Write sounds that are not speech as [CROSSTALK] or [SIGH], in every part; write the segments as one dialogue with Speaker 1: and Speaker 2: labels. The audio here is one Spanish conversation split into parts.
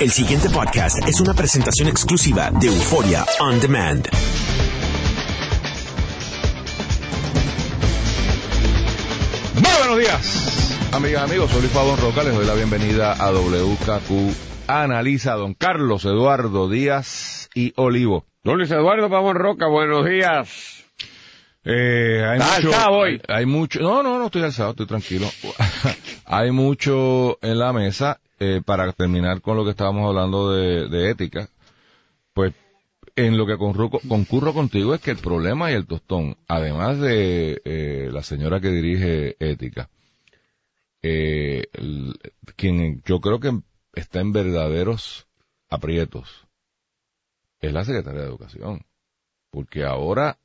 Speaker 1: El siguiente podcast es una presentación exclusiva de Euforia On Demand.
Speaker 2: Muy buenos días, amigas y amigos. Soy Luis Pabón Roca. Les doy la bienvenida a WKQ Analiza. Don Carlos Eduardo Díaz y Olivo.
Speaker 3: Don Luis Eduardo Pavón Roca, buenos días.
Speaker 2: Eh, hay
Speaker 3: ¿Estás
Speaker 2: mucho,
Speaker 3: alzado hoy?
Speaker 2: Hay, hay mucho, no, no, no estoy alzado, estoy tranquilo. [LAUGHS] hay mucho en la mesa, eh, para terminar con lo que estábamos hablando de, ética. Pues, en lo que concurro, contigo es que el problema y el tostón, además de eh, la señora que dirige ética, eh, quien yo creo que está en verdaderos aprietos, es la secretaria de Educación. Porque ahora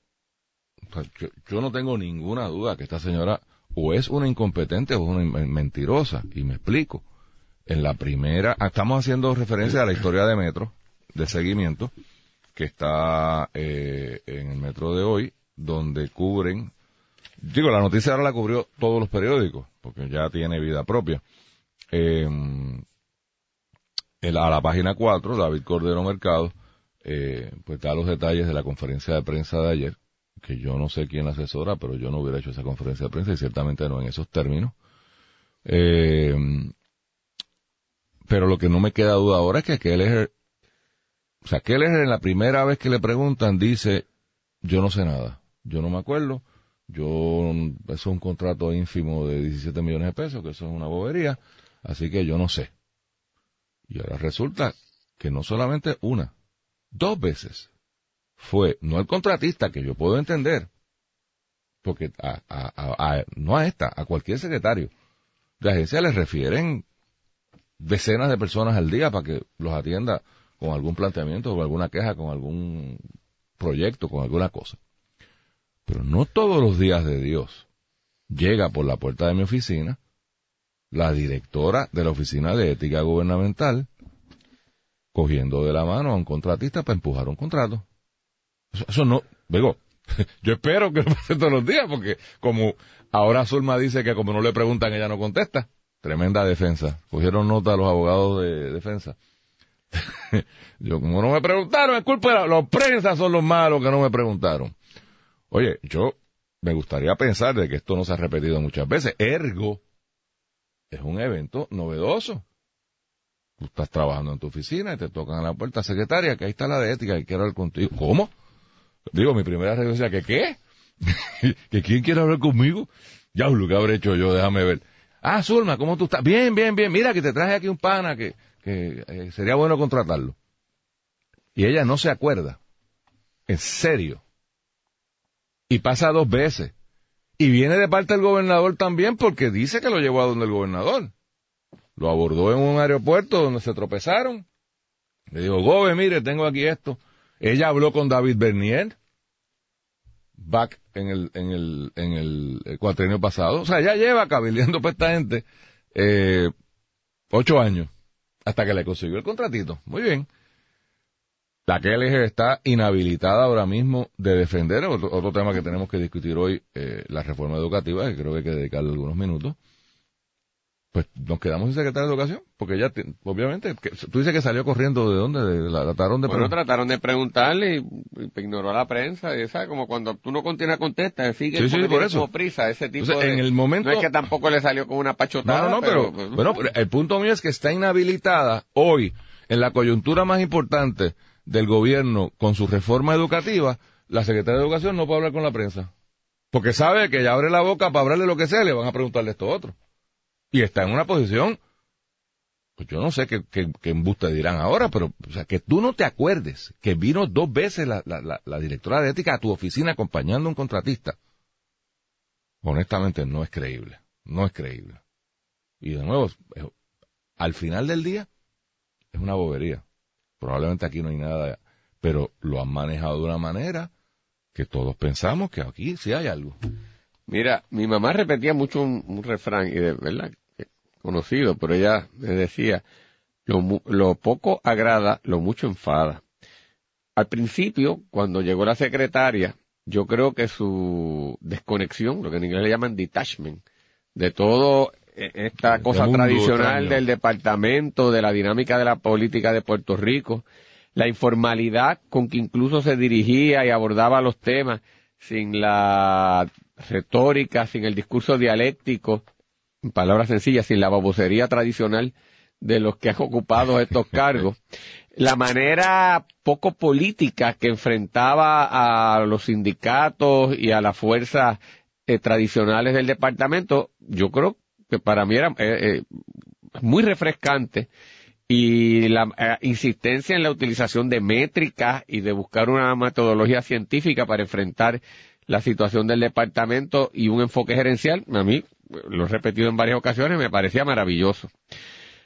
Speaker 2: yo, yo no tengo ninguna duda que esta señora o es una incompetente o es una men- mentirosa. Y me explico. En la primera, ah, estamos haciendo referencia a la historia de Metro, de seguimiento, que está eh, en el Metro de hoy, donde cubren, digo, la noticia ahora la cubrió todos los periódicos, porque ya tiene vida propia. Eh, a la página 4, David Cordero Mercado, eh, pues da los detalles de la conferencia de prensa de ayer, que yo no sé quién la asesora, pero yo no hubiera hecho esa conferencia de prensa y ciertamente no en esos términos. Eh, pero lo que no me queda duda ahora es que Keller, o sea, Keller en la primera vez que le preguntan dice, yo no sé nada, yo no me acuerdo, yo, eso es un contrato ínfimo de 17 millones de pesos, que eso es una bobería, así que yo no sé. Y ahora resulta que no solamente una, dos veces fue, no el contratista, que yo puedo entender, porque a, a- a- no a esta, a cualquier secretario de agencia le refieren decenas de personas al día para que los atienda con algún planteamiento, con alguna queja, con algún proyecto, con alguna cosa. Pero no todos los días de Dios llega por la puerta de mi oficina la directora de la Oficina de Ética Gubernamental cogiendo de la mano a un contratista para empujar un contrato. Eso, no, digo, [LAUGHS] yo espero que lo pase todos los días, porque como ahora Zulma dice que como no le preguntan, ella no contesta. Tremenda defensa. Cogieron nota los abogados de defensa. [LAUGHS] yo, como no me preguntaron, es culpa de la- los prensa son los malos que no me preguntaron. Oye, yo me gustaría pensar de que esto no se ha repetido muchas veces. Ergo, es un evento novedoso. Tú estás trabajando en tu oficina y te tocan a la puerta, secretaria, que ahí está la de ética, que quiero hablar contigo. ¿Cómo? Digo, mi primera reacción ¿que qué? [LAUGHS] ¿Que quién quiere hablar conmigo? Ya, lo que habré hecho yo, déjame ver. Ah, Zulma, ¿cómo tú estás? Bien, bien, bien. Mira que te traje aquí un pana que, que eh, sería bueno contratarlo. Y ella no se acuerda. En serio. Y pasa dos veces. Y viene de parte del gobernador también porque dice que lo llevó a donde el gobernador. Lo abordó en un aeropuerto donde se tropezaron. Le dijo, Gobe, mire, tengo aquí esto. Ella habló con David Bernier, back en el, en el, en el, eh, cuatrienio pasado. O sea, ella lleva cabildeando para esta gente, eh, ocho años, hasta que le consiguió el contratito. Muy bien. La KLG está inhabilitada ahora mismo de defender, otro, otro tema que tenemos que discutir hoy, eh, la reforma educativa, que creo que hay que dedicarle algunos minutos. Pues nos quedamos sin secretaria de educación, porque ella, ti- obviamente, que- tú dices que salió corriendo de dónde, de la trataron de
Speaker 3: Bueno, trataron de preguntarle y, y ignoró a la prensa, y esa como cuando tú no continúas contesta, sigue
Speaker 2: Sí, sí, por
Speaker 3: tiene
Speaker 2: eso.
Speaker 3: como prisa, ese tipo
Speaker 2: Entonces,
Speaker 3: de...
Speaker 2: en el momento-
Speaker 3: No es que tampoco le salió con una pachotada,
Speaker 2: no, no, pero, bueno, pero el punto mío es que está inhabilitada hoy, en la coyuntura más importante del gobierno con su reforma educativa, la secretaria de Educación no puede hablar con la prensa. Porque sabe que ya abre la boca para hablarle lo que sea, le van a preguntarle esto otro. Y está en una posición, pues yo no sé qué, qué, embuste dirán ahora, pero, o sea, que tú no te acuerdes que vino dos veces la, directora de ética a tu oficina acompañando a un contratista. Honestamente no es creíble, no es creíble. Y de nuevo, al final del día, es una bobería. Probablemente aquí no hay nada, pero lo han manejado de una manera que todos pensamos que aquí sí hay algo.
Speaker 3: Mira, mi mamá repetía mucho un, un refrán, y de verdad, conocido, pero ella me decía, lo, lo poco agrada, lo mucho enfada. Al principio, cuando llegó la secretaria, yo creo que su desconexión, lo que en inglés le llaman detachment, de todo eh, esta cosa
Speaker 2: mundo
Speaker 3: tradicional del departamento, de la dinámica de la política de Puerto Rico, la informalidad con que incluso se dirigía y abordaba los temas sin la retórica, sin el discurso dialéctico, palabras sencillas, sin la babosería tradicional de los que han ocupado estos [LAUGHS] cargos, la manera poco política que enfrentaba a los sindicatos y a las fuerzas eh, tradicionales del departamento, yo creo que para mí era eh, eh, muy refrescante y la eh, insistencia en la utilización de métricas y de buscar una metodología científica para enfrentar la situación del departamento y un enfoque gerencial, a mí, lo he repetido en varias ocasiones, me parecía maravilloso.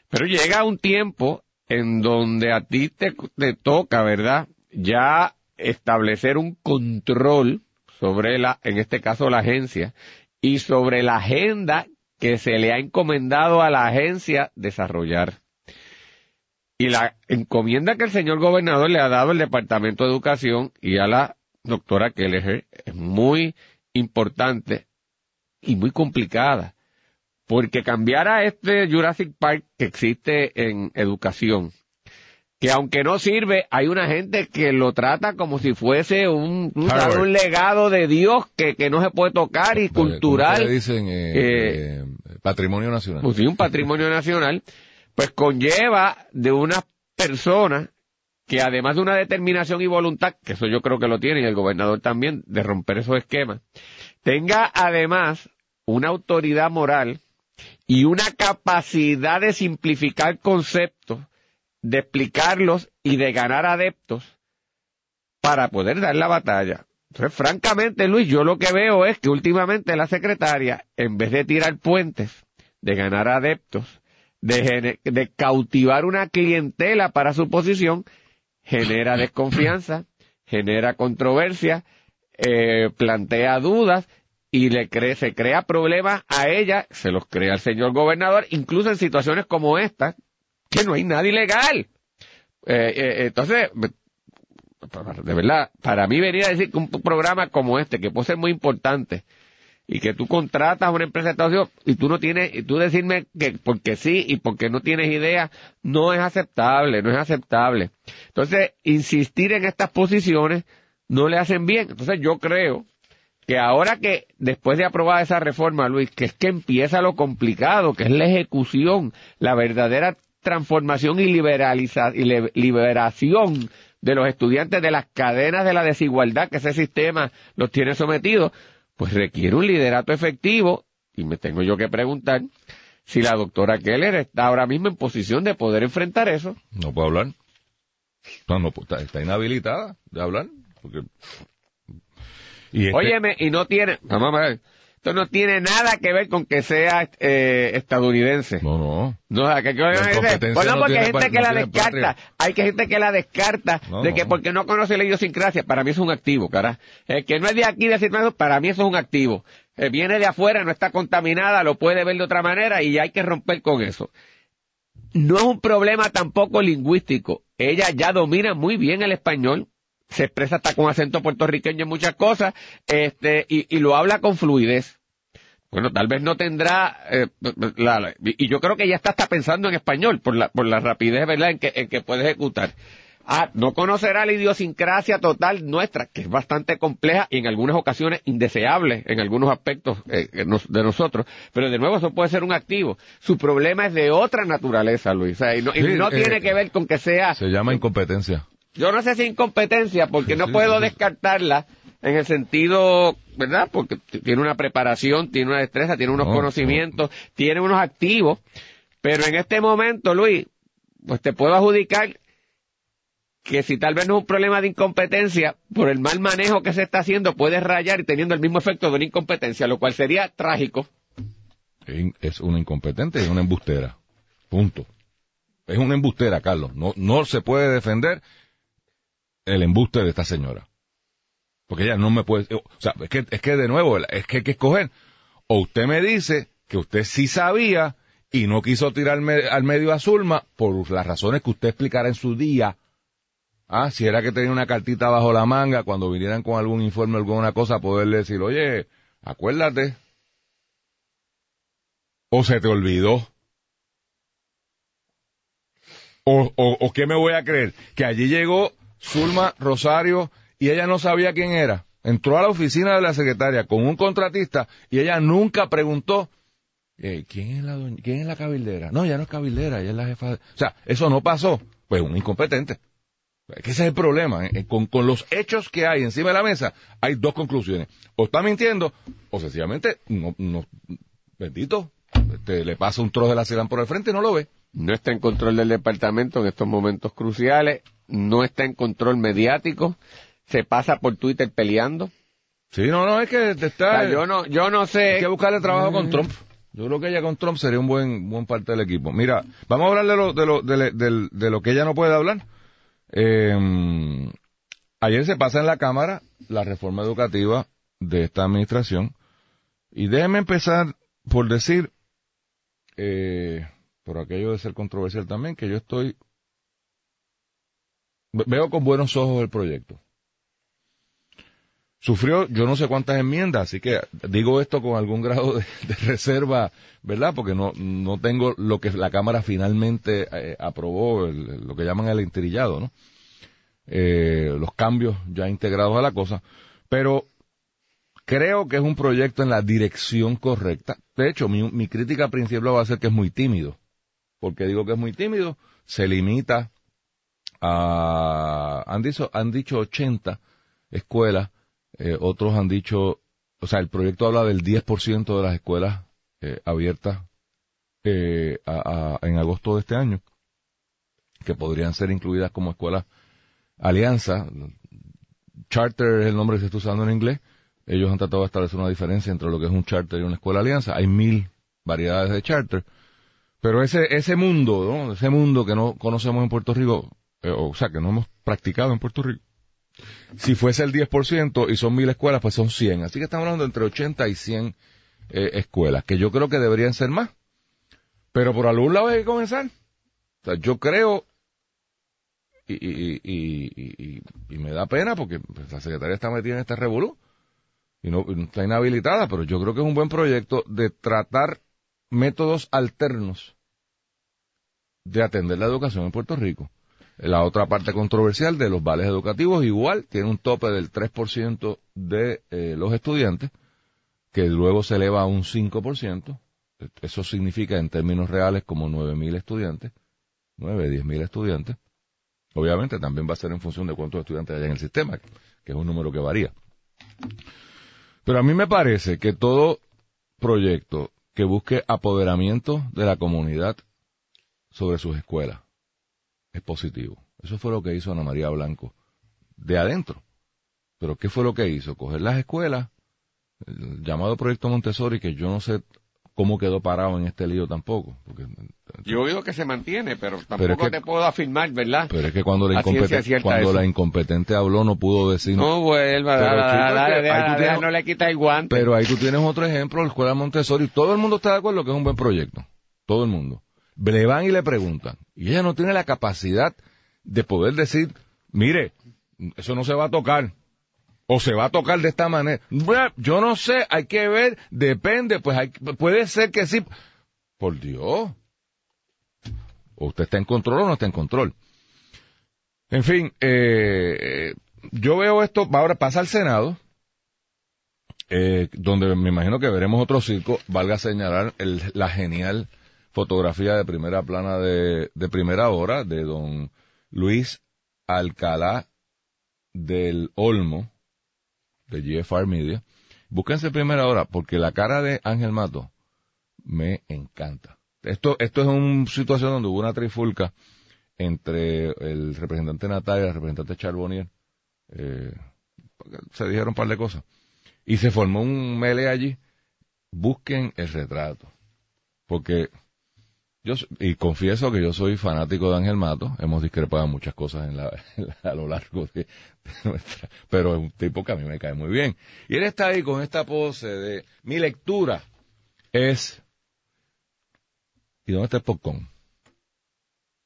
Speaker 3: Pero llega un tiempo en donde a ti te, toca, ¿verdad? Ya establecer un control sobre la, en este caso la agencia, y sobre la agenda que se le ha encomendado a la agencia desarrollar. Y la encomienda que el señor gobernador le ha dado al Departamento de Educación y a la doctora Kelleher es muy importante y muy complicada. Porque cambiar a este Jurassic Park que existe en educación, que aunque no sirve, hay una gente que lo trata como si fuese un, un, legado de Dios que, que no se puede tocar y
Speaker 2: ¿Cómo
Speaker 3: cultural.
Speaker 2: dicen eh,
Speaker 3: eh,
Speaker 2: eh, patrimonio nacional.
Speaker 3: pues sí, un patrimonio nacional, pues conlleva de una persona que además de una determinación y voluntad, que eso yo creo que lo tiene y el gobernador también, de romper esos esquemas, tenga además una autoridad moral y una capacidad de simplificar conceptos, de explicarlos y de ganar adeptos para poder dar la batalla. Entonces, francamente, Luis, yo lo que veo es que últimamente la secretaria, en vez de tirar puentes, de ganar adeptos, de, de cautivar una clientela para su posición, genera desconfianza, genera controversia, eh, plantea dudas y le cree, se crea problemas a ella, se los crea al señor gobernador, incluso en situaciones como esta, que no hay nada ilegal. Eh, eh, entonces, de verdad, para mí venir a decir que un programa como este, que puede ser muy importante, y que tú contratas a una empresa de Estados y tú no tienes, y tú decirme que porque sí y porque no tienes idea, no es aceptable, no es aceptable. Entonces, insistir en estas posiciones no le hacen bien. Entonces, yo creo que ahora que después de aprobada esa reforma, Luis, que es que empieza lo complicado, que es la ejecución, la verdadera transformación y, y liberación de los estudiantes de las cadenas de la desigualdad que ese sistema los tiene sometidos, pues requiere un liderato efectivo y me tengo yo que preguntar si la doctora Keller está ahora mismo en posición de poder enfrentar eso.
Speaker 2: No puede hablar. No, no, está inhabilitada de hablar. Porque... Y este-
Speaker 3: Óyeme, y no tiene, esto no tiene nada que ver con que sea eh, estadounidense.
Speaker 2: No, no.
Speaker 3: No, que, que,
Speaker 2: incompetencia
Speaker 3: bueno,
Speaker 2: no
Speaker 3: porque hay gente que
Speaker 2: no
Speaker 3: la descarta,
Speaker 2: patria.
Speaker 3: hay que gente que la descarta
Speaker 2: No,
Speaker 3: de que
Speaker 2: no.
Speaker 3: porque no conoce la idiosincrasia, para mí es un activo, cara. El que no es de aquí decir eso, para mí eso es un activo. Eh, viene de afuera, no está contaminada, lo puede ver de otra manera y hay que romper con eso. No es un problema tampoco lingüístico. Ella ya domina muy bien el español, se expresa hasta con acento puertorriqueño en muchas cosas, este, y, y lo habla con fluidez. Bueno, tal vez no tendrá, eh, la- la- y yo creo que ella está hasta pensando en español por la, por la rapidez, ¿verdad?, en que, en que puede ejecutar. Ah, no conocerá la idiosincrasia total nuestra, que es bastante compleja y en algunas ocasiones indeseable en algunos aspectos eh, de nosotros, pero de nuevo eso puede ser un activo. Su problema es de otra naturaleza, Luis, o sea, y no, y
Speaker 2: Sí,
Speaker 3: no
Speaker 2: eh,
Speaker 3: tiene que ver con que sea
Speaker 2: Se llama incompetencia.
Speaker 3: Yo no sé si incompetencia, porque no puedo descartarla en el sentido, ¿verdad? Porque tiene una preparación, tiene una destreza, tiene unos
Speaker 2: No,
Speaker 3: conocimientos, tiene unos activos, pero en este momento, Luis, pues te puedo adjudicar que si tal vez no es un problema de incompetencia, por el mal manejo que se está haciendo, puede rayar y teniendo el mismo efecto de una incompetencia, lo cual sería trágico.
Speaker 2: Es una incompetente y una embustera. Punto. Es una embustera, Carlos. No, no se puede defender el embuste de esta señora. Porque ella no me puede... O sea, es que, es que de nuevo, es que hay que escoger. O usted me dice que usted sí sabía y no quiso tirarme al medio a Zulma por las razones que usted explicara en su día. Ah, si era que tenía una cartita bajo la manga, cuando vinieran con algún informe o alguna cosa, poderle decir, oye, acuérdate, ¿O se te olvidó? ¿O, o, o qué me voy a creer? Que allí llegó Zulma Rosario y ella no sabía quién era. Entró a la oficina de la secretaria con un contratista y ella nunca preguntó eh, ¿quién, es la doña- ¿quién es la cabildera? No, ya no es cabildera, ella es la jefa. de- O sea, eso no pasó. Pues un incompetente. Que ese es el problema. ¿eh? Con, con los hechos que hay encima de la mesa, hay dos conclusiones. O está mintiendo, o sencillamente, no, no, bendito, te le pasa un trozo de la ciudad por el frente y no lo ve.
Speaker 3: No está en control del departamento en estos momentos cruciales, no está en control mediático, se pasa por Twitter peleando.
Speaker 2: Sí, no, no, es que
Speaker 3: O
Speaker 2: está...
Speaker 3: sea, yo no, yo no sé.
Speaker 2: Hay que buscarle trabajo con Trump. Yo creo que ella con Trump sería un buen buen parte del equipo. Mira, vamos a hablar de lo, de lo, de, de lo que ella no puede hablar. Eh, ayer se pasa en la Cámara la reforma educativa de esta administración. Y déjeme empezar por decir, eh, por aquello de ser controversial también, que yo estoy, ve- veo con buenos ojos el proyecto. Sufrió yo no sé cuántas enmiendas, así que digo esto con algún grado de, reserva, ¿verdad? Porque no, no tengo lo que la Cámara finalmente eh, aprobó, lo que llaman el intrillado, ¿no? Eh, los cambios ya integrados a la cosa, pero creo que es un proyecto en la dirección correcta. De hecho, mi, mi crítica principal va a ser que es muy tímido. Porque digo que es muy tímido? Se limita a, han dicho, han dicho 80 escuelas, eh, otros han dicho, o sea, el proyecto habla del 10% de las escuelas eh, abiertas eh, a- en agosto de este año, que podrían ser incluidas como escuelas alianza. Charter es el nombre que se está usando en inglés. Ellos han tratado de establecer una diferencia entre lo que es un charter y una escuela alianza. Hay mil variedades de charter. Pero ese, ese mundo, ¿no? Ese mundo que no conocemos en Puerto Rico, eh, o sea, que no hemos practicado en Puerto Rico, si fuese el 10% y son mil escuelas, pues son 100. Así que estamos hablando entre 80 y 100 eh, escuelas, que yo creo que deberían ser más. Pero por algún lado hay que comenzar. O sea, yo creo, y, y, y, y, me da pena porque pues, la secretaria está metida en este revolú y no está inhabilitada, pero yo creo que es un buen proyecto de tratar métodos alternos de atender la educación en Puerto Rico. La otra parte controversial de los vales educativos igual tiene un tope del 3% de eh, los estudiantes, que luego se eleva a un 5%. Eso significa en términos reales como 9.000 estudiantes, 9, 10.000 estudiantes. Obviamente también va a ser en función de cuántos estudiantes hay en el sistema, que es un número que varía. Pero a mí me parece que todo proyecto que busque apoderamiento de la comunidad sobre sus escuelas es positivo. Eso fue lo que hizo Ana María Blanco de adentro. Pero ¿qué fue lo que hizo? Coger las escuelas, el llamado Proyecto Montessori, que yo no sé cómo quedó parado en este lío tampoco. Porque,
Speaker 3: Yo oído que se mantiene, pero tampoco
Speaker 2: Pero es que-
Speaker 3: te puedo afirmar, ¿verdad?
Speaker 2: pero es que cuando la, incompetente, cuando la incompetente habló no pudo decir
Speaker 3: No vuelva,
Speaker 2: tienes-
Speaker 3: no le quita el guante.
Speaker 2: Pero ahí tú tienes otro ejemplo, la escuela Montessori. Todo el mundo está de acuerdo que es un buen proyecto. Todo el mundo. Le van y le preguntan. Y ella no tiene la capacidad de poder decir, mire, eso no se va a tocar. O se va a tocar de esta manera. Yo no sé, hay que ver, depende, pues hay, puede ser que sí. Por Dios. O usted está en control o no está en control. En fin, eh, yo veo esto, ahora pasa al Senado, eh, donde me imagino que veremos otro circo, valga señalar la genial fotografía de primera plana de, de primera hora de don Luis Alcalá del Olmo, de GFR Media. Búsquense primera hora, porque la cara de Ángel Mato me encanta. Esto, esto es una situación donde hubo una trifulca entre el representante Natalia y el representante Charbonnier. Eh, se dijeron un par de cosas. Y se formó un mele allí. Busquen el retrato. Porque yo, y confieso que yo soy fanático de Ángel Mato. Hemos discrepado en muchas cosas [LAUGHS] en la, a lo largo de, de nuestra, pero es un tipo que a mí me cae muy bien. Y él está ahí con esta pose de, mi lectura es, ¿y dónde está el popcorn?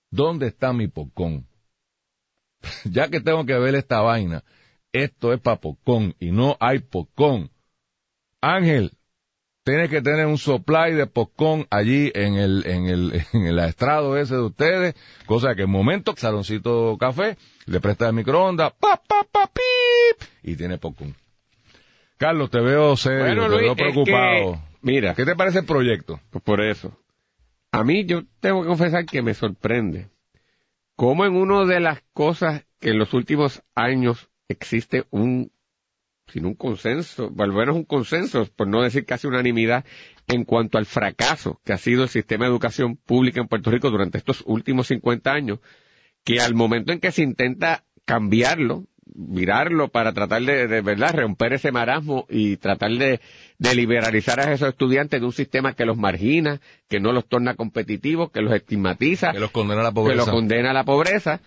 Speaker 2: ¿Dónde está mi popcorn? [LAUGHS] ya que tengo que ver esta vaina, esto es para popcorn y no hay popcorn. Ángel, tiene que tener un supply de popcorn allí en el, en el, [LAUGHS] en el estrado ese de ustedes, cosa que en momento, saloncito café, le presta el microondas, pa, pa, pa, pip, y tiene popcorn. Carlos, te veo serio,
Speaker 3: Bueno,
Speaker 2: te veo
Speaker 3: es que-
Speaker 2: preocupado.
Speaker 3: Mira,
Speaker 2: ¿Qué te parece el proyecto?
Speaker 3: Pues por eso. A mí yo tengo que confesar que me sorprende cómo en una de las cosas que en los últimos años existe un, sin un consenso, o al menos un consenso, por no decir casi unanimidad, en cuanto al fracaso que ha sido el sistema de educación pública en Puerto Rico durante estos últimos 50 años, que al momento en que se intenta cambiarlo, virarlo para tratar de, de verdad romper ese marasmo y tratar de, de liberalizar a esos estudiantes de un sistema que los margina, que no los torna competitivos, que los estigmatiza,
Speaker 2: Que los condena a la
Speaker 3: que
Speaker 2: pobreza.
Speaker 3: los condena a la pobreza.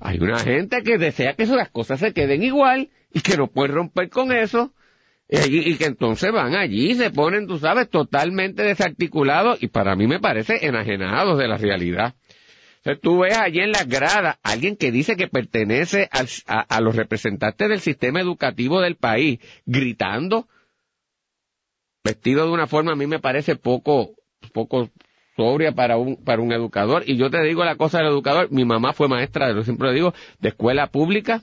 Speaker 3: Hay una gente que desea que las cosas se queden igual y que no puede romper con eso. eh, Y, que entonces van allí y se ponen, tú sabes, totalmente desarticulados y para mí me parece enajenados de la realidad. Entonces tú ves allí en las gradas alguien que dice que pertenece al- a, a los representantes del sistema educativo del país, gritando, vestido de una forma a mí me parece poco, poco sobria para un, para un educador. Y yo te digo la cosa del educador, mi mamá fue maestra, yo siempre lo digo, de escuela pública,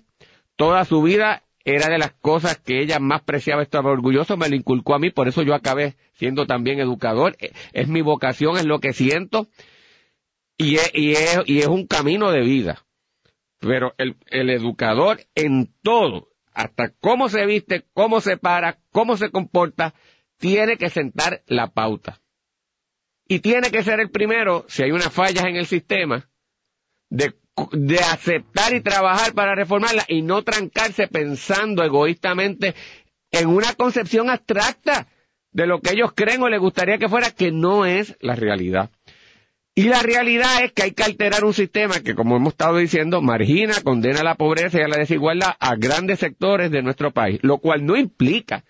Speaker 3: toda su vida era de las cosas que ella más preciaba, estaba orgulloso, me lo inculcó a mí, por eso yo acabé siendo también educador, Eh, es mi vocación, es lo que siento, y es, y es, y es un camino de vida. Pero el, el educador en todo, hasta cómo se viste, cómo se para, cómo se comporta, tiene que sentar la pauta. Y tiene que ser el primero, si hay unas fallas en el sistema, de, de aceptar y trabajar para reformarla y no trancarse pensando egoístamente en una concepción abstracta de lo que ellos creen o les gustaría que fuera, que no es la realidad. Y la realidad es que hay que alterar un sistema que, como hemos estado diciendo, margina, condena a la pobreza y a la desigualdad a grandes sectores de nuestro país, lo cual no implica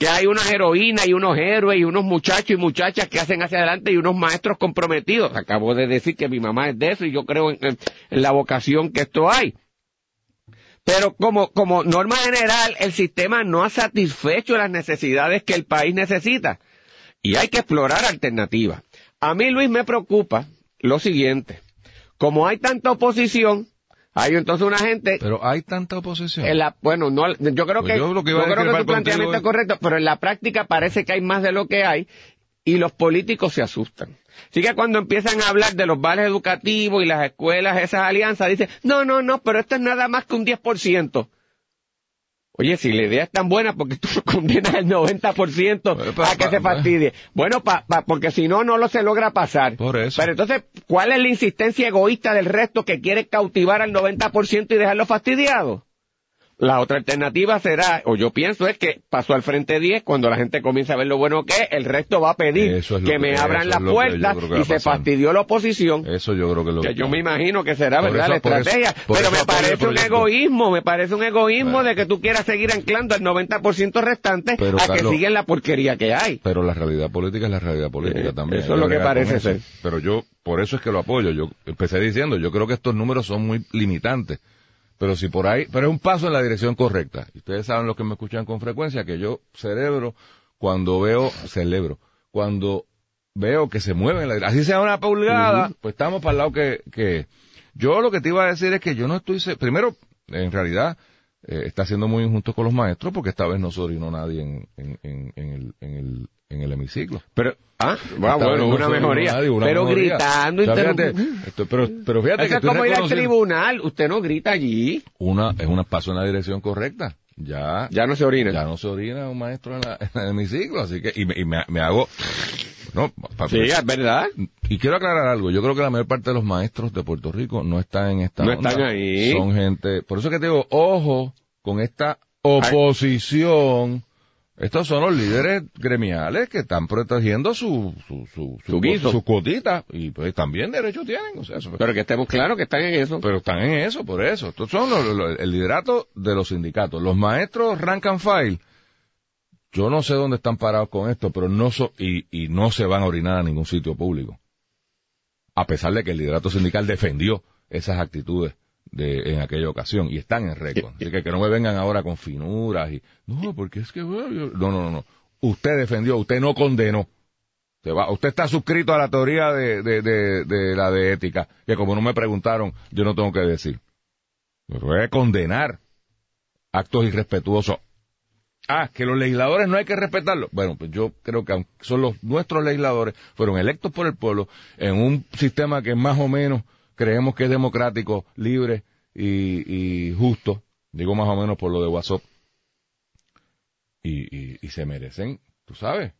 Speaker 3: que hay unas heroínas y unos héroes y unos muchachos y muchachas que hacen hacia adelante y unos maestros comprometidos. Acabo de decir que mi mamá es de eso y yo creo en, la vocación que esto hay. Pero como, como norma general, el sistema no ha satisfecho las necesidades que el país necesita. Y hay que explorar alternativas. A mí, Luis, me preocupa lo siguiente. Como hay tanta oposición, hay entonces una gente
Speaker 2: Pero hay tanta oposición.
Speaker 3: en la, bueno, no, yo creo
Speaker 2: Pues
Speaker 3: que,
Speaker 2: yo que
Speaker 3: creo que tu planteamiento es correcto, pero en la práctica parece que hay más de lo que hay y los políticos se asustan. Así que cuando empiezan a hablar de los vales educativos y las escuelas, esas alianzas, dicen, no, no, no, pero esto es nada más que un 10%. Oye, si la idea es tan buena, porque tú condenas el 90%
Speaker 2: Bueno, pa-
Speaker 3: a que se fastidie? Bueno, pa, pa- porque si no, no lo se logra pasar.
Speaker 2: Por eso.
Speaker 3: Pero entonces, ¿cuál es la insistencia egoísta del resto que quiere cautivar al 90% y dejarlo fastidiado? La otra alternativa será, o yo pienso, es que pasó al frente 10, cuando la gente comienza a ver lo bueno que es, el resto va a pedir
Speaker 2: es
Speaker 3: que,
Speaker 2: que-
Speaker 3: me abran las puertas y se fastidió la oposición.
Speaker 2: Eso yo creo que lo
Speaker 3: Que yo me imagino que será,
Speaker 2: Por
Speaker 3: ¿verdad?
Speaker 2: eso-
Speaker 3: la
Speaker 2: eso-
Speaker 3: estrategia. Pero me parece un egoísmo, me parece un egoísmo
Speaker 2: Bueno.
Speaker 3: de que tú quieras seguir anclando el 90% restante
Speaker 2: Pero,
Speaker 3: a que siguen la porquería que hay.
Speaker 2: Pero la realidad política es la realidad política
Speaker 3: Eh,
Speaker 2: también.
Speaker 3: eso es lo que parece ser.
Speaker 2: Pero yo, por eso es que lo apoyo. Yo empecé diciendo, yo creo que estos números son muy limitantes. Pero si por ahí, pero es un paso en la dirección correcta. Y Ustedes saben los que me escuchan con frecuencia que yo cerebro cuando veo, celebro, cuando veo que se mueven, la, así sea una pulgada, pues estamos para el lado que, que, yo lo que te iba a decir es que yo no estoy, primero, en realidad, eh, está siendo muy injusto con los maestros porque esta vez no se orinó nadie en, en, en, en el, en el, en el hemiciclo.
Speaker 3: Pero, ah, bueno, una mejoría.
Speaker 2: nadie, una
Speaker 3: pero
Speaker 2: mejoría.
Speaker 3: gritando,
Speaker 2: O sea, fíjate, esto- pero, pero fíjate
Speaker 3: Eso
Speaker 2: que
Speaker 3: es como ir al tribunal, usted no grita allí,
Speaker 2: una, es un paso en la dirección correcta. Ya,
Speaker 3: ya no se orina.
Speaker 2: ya no se orina un maestro en, la, en el hemiciclo, así que, y me, y me, me hago, no,
Speaker 3: Sí, es verdad.
Speaker 2: y quiero aclarar algo, yo creo que la mayor parte de los maestros de Puerto Rico no están en esta
Speaker 3: No
Speaker 2: onda.
Speaker 3: están ahí.
Speaker 2: Son gente, por eso que te digo, ojo con esta oposición. Estos son los líderes gremiales que están protegiendo su, su, su,
Speaker 3: Su
Speaker 2: su cuotita y pues también derecho tienen, o sea, eso-
Speaker 3: Pero que estemos claros que están en eso.
Speaker 2: pero están en eso, por eso. Estos son los- los- el liderato de los sindicatos. Los maestros rank and file, yo no sé dónde están parados con esto, pero no so, y, y no se van a orinar a ningún sitio público. A pesar de que el liderato sindical defendió esas actitudes de, en aquella ocasión y están en récord. Así que que no me vengan ahora con finuras y, no, porque es que, bueno, no, no, no, no. usted defendió, usted no condenó. Usted, va- usted está suscrito a la teoría de, de, de, de la de ética, que como no me preguntaron, yo no tengo que decir. Pero es condenar actos irrespetuosos. Ah, que los legisladores no hay que respetarlos. Bueno, pues yo creo que son los nuestros legisladores, fueron electos por el pueblo en un sistema que más o menos creemos que es democrático, libre y, y justo. Digo más o menos por lo de WhatsApp. Y, y, y se merecen, tú sabes.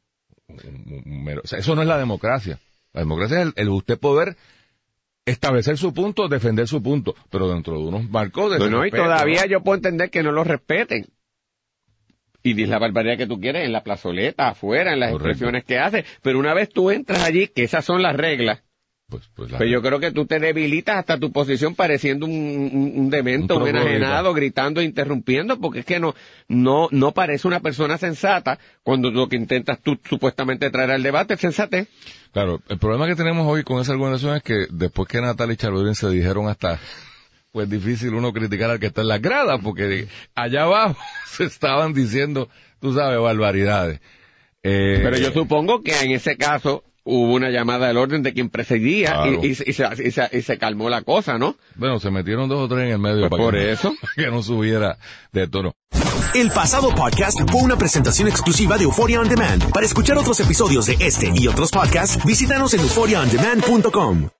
Speaker 2: un- un mero- o sea, eso no es la democracia. La democracia es el, el usted poder establecer su punto, defender su punto, pero dentro de unos marcos de
Speaker 3: No, no, y todavía yo puedo entender que no lo respeten. Y dices la barbaridad que tú quieres en la plazoleta, afuera, en las
Speaker 2: Correcto.
Speaker 3: expresiones que hace. Pero una vez tú entras allí, que esas son las reglas,
Speaker 2: Pues, pues la-
Speaker 3: pues yo creo que tú te debilitas hasta tu posición pareciendo un, un, un demento,
Speaker 2: Un
Speaker 3: enajenado, gritando, interrumpiendo, porque es que no, no, no parece una persona sensata cuando lo que intentas tú supuestamente traer al debate es sensatez.
Speaker 2: Claro, el problema que tenemos hoy con esa argumentación es que después que Natalia y Charlodín se dijeron hasta, pues difícil uno criticar al que está en las gradas, porque allá abajo [LAUGHS] se estaban diciendo, tú sabes, barbaridades. Eh,
Speaker 3: Pero yo supongo que en ese caso hubo una llamada del orden de quien precedía
Speaker 2: Claro.
Speaker 3: y, y se- y se, y se- y se calmó la cosa, ¿no?
Speaker 2: Bueno, se metieron dos o tres en el medio
Speaker 3: Pues
Speaker 2: para,
Speaker 3: por
Speaker 2: que, no-
Speaker 3: eso. [LAUGHS]
Speaker 2: para que no subiera de tono.
Speaker 1: El pasado podcast fue una presentación exclusiva de Euphoria On Demand. Para escuchar otros episodios de este y otros podcasts, visítanos en euphoriaondemand.com.